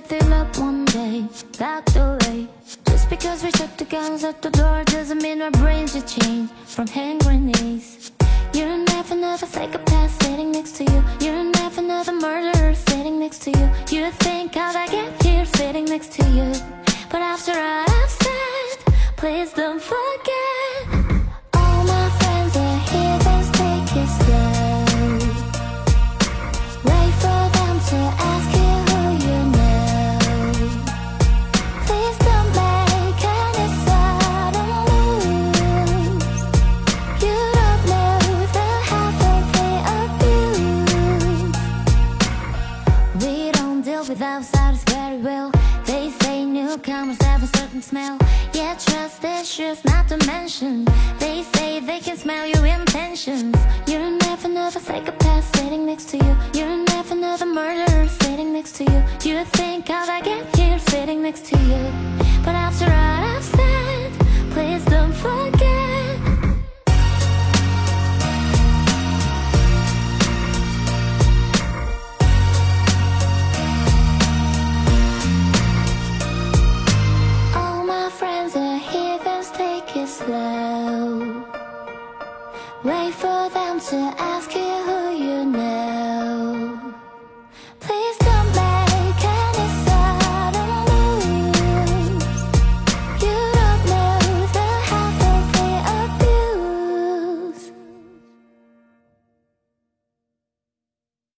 that they love one day, locked away. Just because we shut the guns at the door doesn't mean our brains should change from hand grenades. You're never another psychopath sitting next to you. You're never another murderer sitting next to you. You think how'd I get here sitting next to you? But after I've said, please don't forget. Very well. They say newcomers have a certain smell. Yeah, trust issues not to mention. They say they can smell your intentions. You're never another psychopath sitting next to you. You're never another murderer sitting next to you. You think how'd I get here sitting next to you? But after all I've said, take it slow. Wait for them to ask you